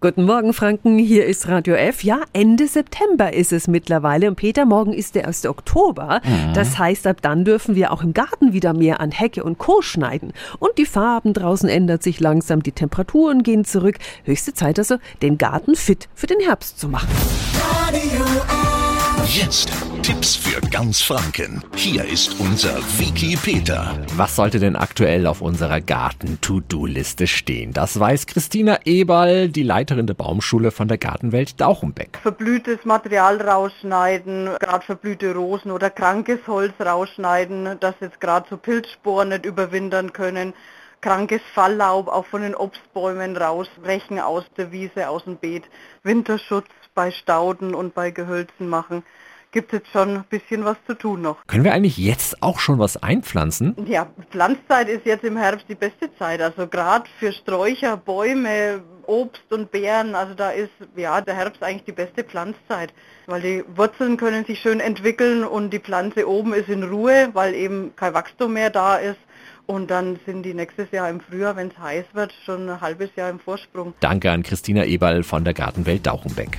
Guten Morgen, Franken. Hier ist Radio F. Ja, Ende September ist es mittlerweile. Und Peter, morgen ist der 1. Oktober. Mhm. Das heißt, ab dann dürfen wir auch im Garten wieder mehr an Hecke und Co. schneiden. Und die Farben draußen ändert sich langsam, die Temperaturen gehen zurück. Höchste Zeit also, den Garten fit für den Herbst zu machen. Radio F. Jetzt Tipps für ganz Franken. Hier ist unser Wiki Peter. Was sollte denn aktuell auf unserer Garten-To-Do-Liste stehen? Das weiß Christina Eberl, die Leiterin der Baumschule von der Gartenwelt Dauchenbeck. Verblühtes Material rausschneiden, gerade verblühte Rosen oder krankes Holz rausschneiden, dass jetzt gerade so Pilzsporen nicht überwintern können krankes Falllaub auch von den Obstbäumen rausbrechen aus der Wiese, aus dem Beet, Winterschutz bei Stauden und bei Gehölzen machen gibt es jetzt schon ein bisschen was zu tun noch. Können wir eigentlich jetzt auch schon was einpflanzen? Ja, Pflanzzeit ist jetzt im Herbst die beste Zeit. Also gerade für Sträucher, Bäume, Obst und Beeren, also da ist ja der Herbst eigentlich die beste Pflanzzeit, weil die Wurzeln können sich schön entwickeln und die Pflanze oben ist in Ruhe, weil eben kein Wachstum mehr da ist. Und dann sind die nächstes Jahr im Frühjahr, wenn es heiß wird, schon ein halbes Jahr im Vorsprung. Danke an Christina Eberl von der Gartenwelt Dauchenbeck.